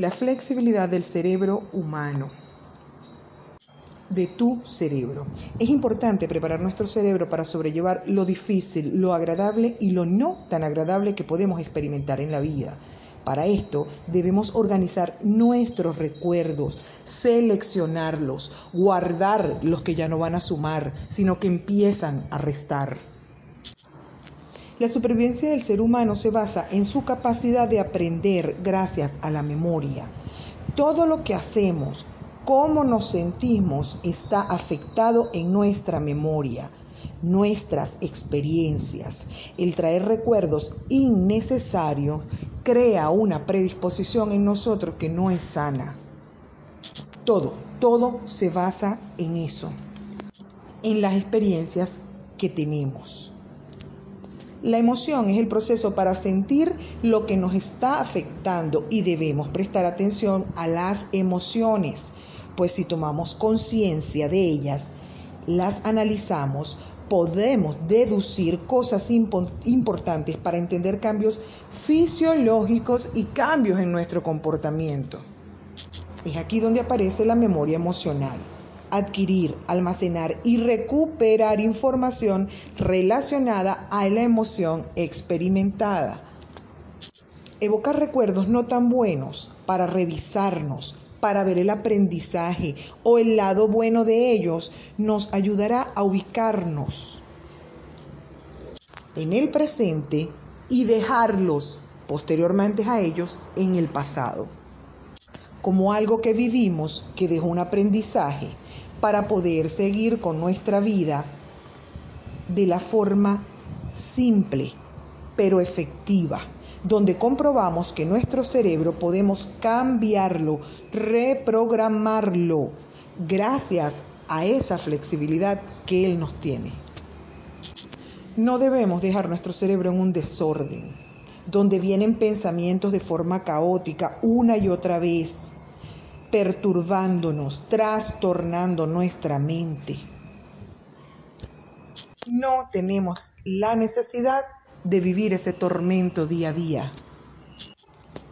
La flexibilidad del cerebro humano de tu cerebro. Es importante preparar nuestro cerebro para sobrellevar lo difícil, lo agradable y lo no tan agradable que podemos experimentar en la vida. Para esto debemos organizar nuestros recuerdos, seleccionarlos, guardar los que ya no van a sumar, sino que empiezan a restar. La supervivencia del ser humano se basa en su capacidad de aprender gracias a la memoria. Todo lo que hacemos, cómo nos sentimos está afectado en nuestra memoria, nuestras experiencias. El traer recuerdos innecesarios crea una predisposición en nosotros que no es sana. Todo, todo se basa en eso, en las experiencias que tenemos. La emoción es el proceso para sentir lo que nos está afectando y debemos prestar atención a las emociones pues si tomamos conciencia de ellas, las analizamos, podemos deducir cosas importantes para entender cambios fisiológicos y cambios en nuestro comportamiento. Es aquí donde aparece la memoria emocional. Adquirir, almacenar y recuperar información relacionada a la emoción experimentada. Evocar recuerdos no tan buenos para revisarnos, para ver el aprendizaje o el lado bueno de ellos, nos ayudará a ubicarnos en el presente y dejarlos posteriormente a ellos en el pasado, como algo que vivimos que dejó un aprendizaje para poder seguir con nuestra vida de la forma simple pero efectiva donde comprobamos que nuestro cerebro podemos cambiarlo, reprogramarlo, gracias a esa flexibilidad que Él nos tiene. No debemos dejar nuestro cerebro en un desorden, donde vienen pensamientos de forma caótica una y otra vez, perturbándonos, trastornando nuestra mente. No tenemos la necesidad de vivir ese tormento día a día.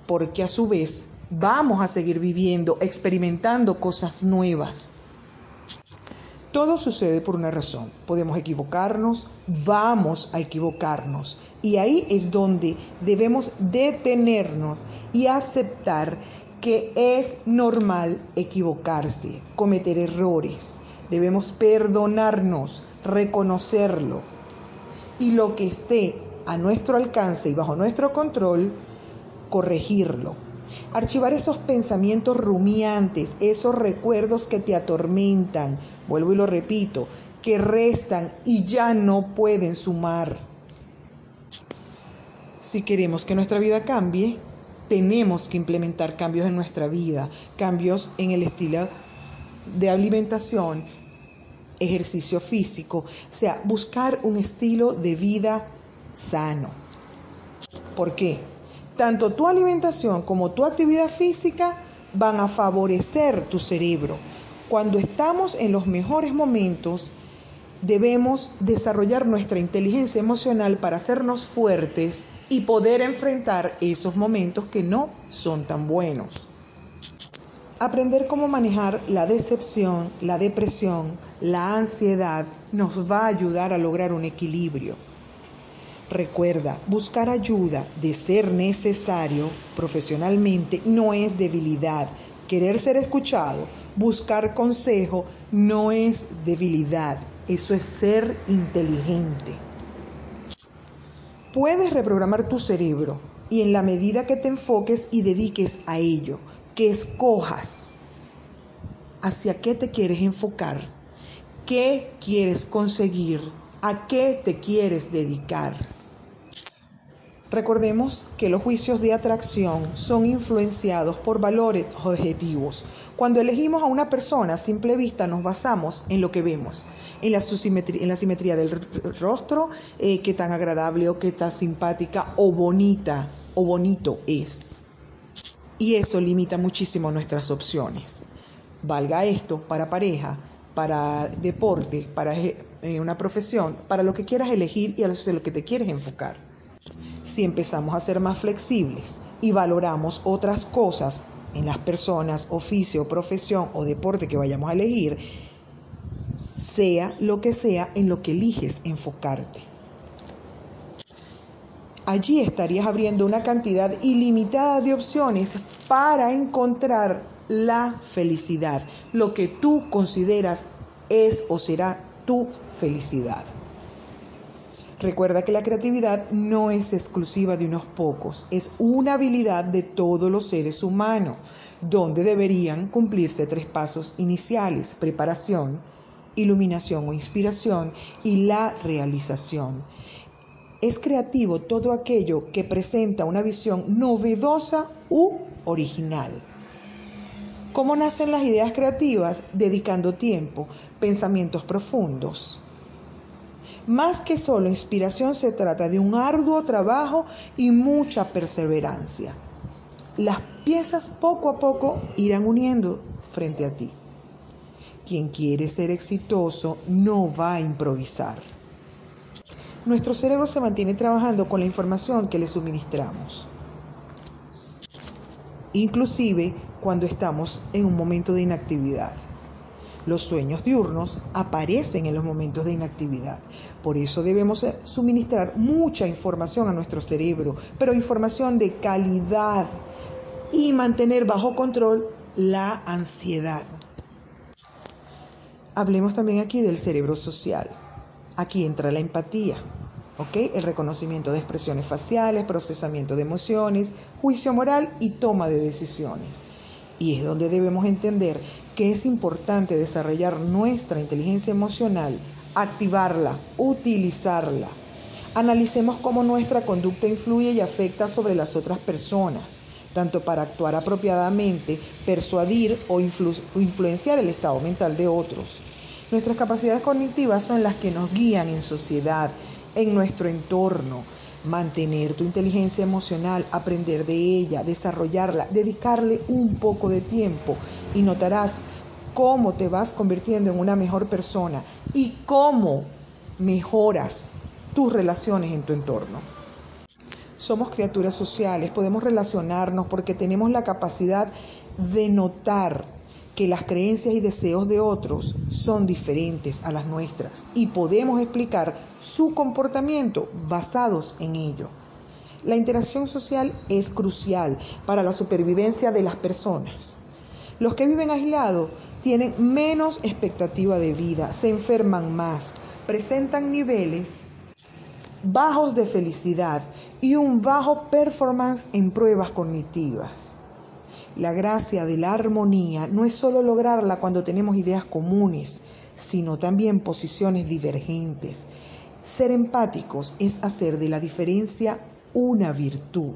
Porque a su vez vamos a seguir viviendo, experimentando cosas nuevas. Todo sucede por una razón. Podemos equivocarnos, vamos a equivocarnos. Y ahí es donde debemos detenernos y aceptar que es normal equivocarse, cometer errores. Debemos perdonarnos, reconocerlo. Y lo que esté a nuestro alcance y bajo nuestro control, corregirlo. Archivar esos pensamientos rumiantes, esos recuerdos que te atormentan, vuelvo y lo repito, que restan y ya no pueden sumar. Si queremos que nuestra vida cambie, tenemos que implementar cambios en nuestra vida, cambios en el estilo de alimentación, ejercicio físico, o sea, buscar un estilo de vida sano. ¿Por qué? Tanto tu alimentación como tu actividad física van a favorecer tu cerebro. Cuando estamos en los mejores momentos, debemos desarrollar nuestra inteligencia emocional para hacernos fuertes y poder enfrentar esos momentos que no son tan buenos. Aprender cómo manejar la decepción, la depresión, la ansiedad nos va a ayudar a lograr un equilibrio. Recuerda, buscar ayuda de ser necesario profesionalmente no es debilidad. Querer ser escuchado, buscar consejo no es debilidad. Eso es ser inteligente. Puedes reprogramar tu cerebro y en la medida que te enfoques y dediques a ello, que escojas hacia qué te quieres enfocar, qué quieres conseguir, a qué te quieres dedicar. Recordemos que los juicios de atracción son influenciados por valores objetivos. Cuando elegimos a una persona a simple vista nos basamos en lo que vemos, en la, simetría, del rostro, eh, qué tan agradable o qué tan simpática o bonita o bonito es. Y eso limita muchísimo nuestras opciones. Valga esto para pareja, para deporte, para eh, una profesión, para lo que quieras elegir y a lo que te quieres enfocar. Si empezamos a ser más flexibles y valoramos otras cosas en las personas, oficio, profesión o deporte que vayamos a elegir, sea lo que sea en lo que eliges enfocarte. Allí estarías abriendo una cantidad ilimitada de opciones para encontrar la felicidad, lo que tú consideras es o será tu felicidad. Recuerda que la creatividad no es exclusiva de unos pocos, es una habilidad de todos los seres humanos, donde deberían cumplirse tres pasos iniciales, preparación, iluminación o inspiración y la realización. Es creativo todo aquello que presenta una visión novedosa u original. ¿Cómo nacen las ideas creativas? Dedicando tiempo, pensamientos profundos. Más que solo inspiración, se trata de un arduo trabajo y mucha perseverancia. Las piezas poco a poco irán uniendo frente a ti. Quien quiere ser exitoso no va a improvisar. Nuestro cerebro se mantiene trabajando con la información que le suministramos. Inclusive cuando estamos en un momento de inactividad. Los sueños diurnos aparecen en los momentos de inactividad. Por eso debemos suministrar mucha información a nuestro cerebro, pero información de calidad y mantener bajo control la ansiedad. Hablemos también aquí del cerebro social. Aquí entra la empatía, ¿ok? El reconocimiento de expresiones faciales, procesamiento de emociones, juicio moral y toma de decisiones. Y es donde debemos entender que es importante desarrollar nuestra inteligencia emocional, activarla, utilizarla. Analicemos cómo nuestra conducta influye y afecta sobre las otras personas tanto para actuar apropiadamente, persuadir o influenciar el estado mental de otros. Nuestras capacidades cognitivas son las que nos guían en sociedad, en nuestro entorno. Mantener tu inteligencia emocional, aprender de ella, desarrollarla, dedicarle un poco de tiempo y notarás cómo te vas convirtiendo en una mejor persona y cómo mejoras tus relaciones en tu entorno. Somos criaturas sociales, podemos relacionarnos porque tenemos la capacidad de notar que las creencias y deseos de otros son diferentes a las nuestras y podemos explicar su comportamiento basados en ello. La interacción social es crucial para la supervivencia de las personas. Los que viven aislados tienen menos expectativa de vida, se enferman más, presentan niveles bajos de felicidad y un bajo performance en pruebas cognitivas. La gracia de la armonía no es solo lograrla cuando tenemos ideas comunes, sino también posiciones divergentes. Ser empáticos es hacer de la diferencia una virtud.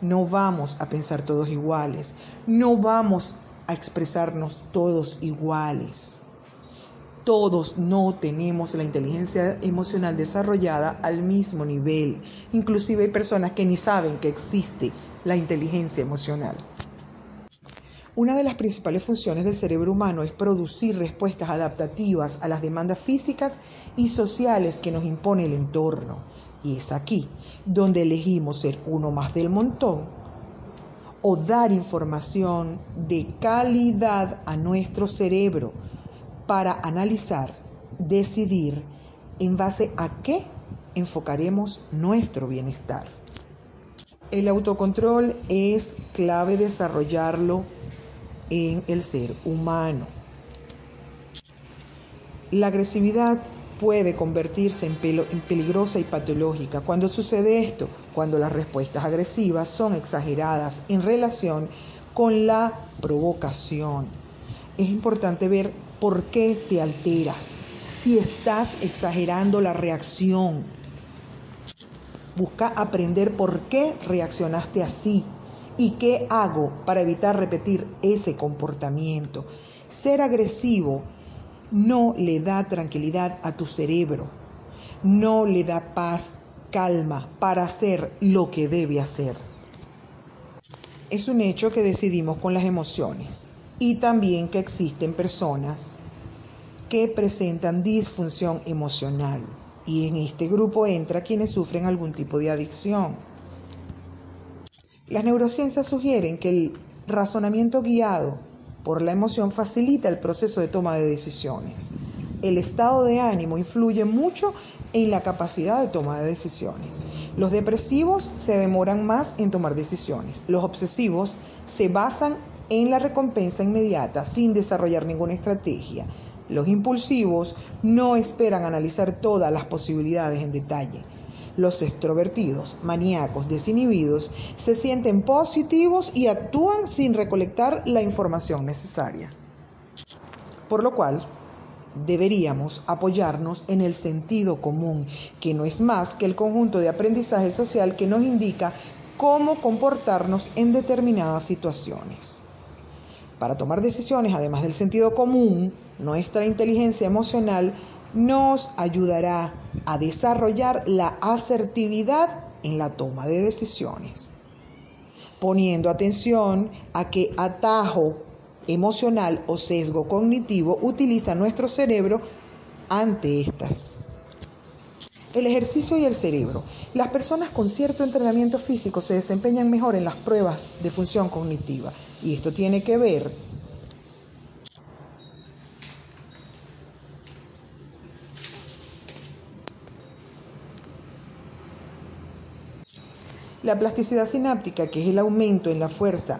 No vamos a pensar todos iguales, no vamos a expresarnos todos iguales todos no tenemos la inteligencia emocional desarrollada al mismo nivel. Inclusive hay personas que ni saben que existe la inteligencia emocional. Una de las principales funciones del cerebro humano es producir respuestas adaptativas a las demandas físicas y sociales que nos impone el entorno. Y es aquí donde elegimos ser uno más del montón o dar información de calidad a nuestro cerebro para analizar, decidir en base a qué enfocaremos nuestro bienestar. El autocontrol es clave desarrollarlo en el ser humano. La agresividad puede convertirse en, peligrosa y patológica. Cuando sucede esto? Cuando las respuestas agresivas son exageradas en relación con la provocación. Es importante ver por qué te alteras, si estás exagerando la reacción. Busca aprender por qué reaccionaste así y qué hago para evitar repetir ese comportamiento. Ser agresivo no le da tranquilidad a tu cerebro, no le da paz, calma para hacer lo que debe hacer. Es un hecho que decidimos con las emociones y también que existen personas que presentan disfunción emocional y en este grupo entra quienes sufren algún tipo de adicción. Las neurociencias sugieren que el razonamiento guiado por la emoción facilita el proceso de toma de decisiones. El estado de ánimo influye mucho en la capacidad de toma de decisiones. Los depresivos se demoran más en tomar decisiones. Los obsesivos se basan en la recompensa inmediata sin desarrollar ninguna estrategia. Los impulsivos no esperan analizar todas las posibilidades en detalle. Los extrovertidos, maníacos, desinhibidos, se sienten positivos y actúan sin recolectar la información necesaria. Por lo cual, deberíamos apoyarnos en el sentido común, que no es más que el conjunto de aprendizaje social que nos indica cómo comportarnos en determinadas situaciones. Para tomar decisiones, además del sentido común, nuestra inteligencia emocional nos ayudará a desarrollar la asertividad en la toma de decisiones, poniendo atención a qué atajo emocional o sesgo cognitivo utiliza nuestro cerebro ante estas. El ejercicio y el cerebro. Las personas con cierto entrenamiento físico se desempeñan mejor en las pruebas de función cognitiva y esto tiene que ver La plasticidad sináptica, que es el aumento en la fuerza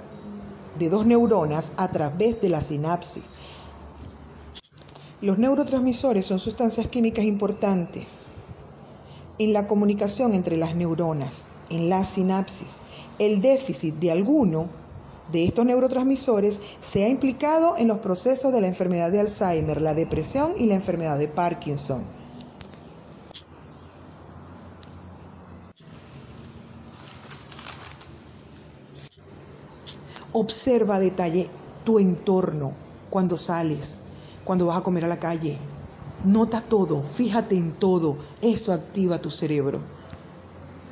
de dos neuronas a través de la sinapsis. Los neurotransmisores son sustancias químicas importantes en la comunicación entre las neuronas, en la sinapsis. El déficit de alguno de estos neurotransmisores se ha implicado en los procesos de la enfermedad de Alzheimer, la depresión y la enfermedad de Parkinson. Observa detalle tu entorno cuando sales, cuando vas a comer a la calle. Nota todo, fíjate en todo. Eso activa tu cerebro.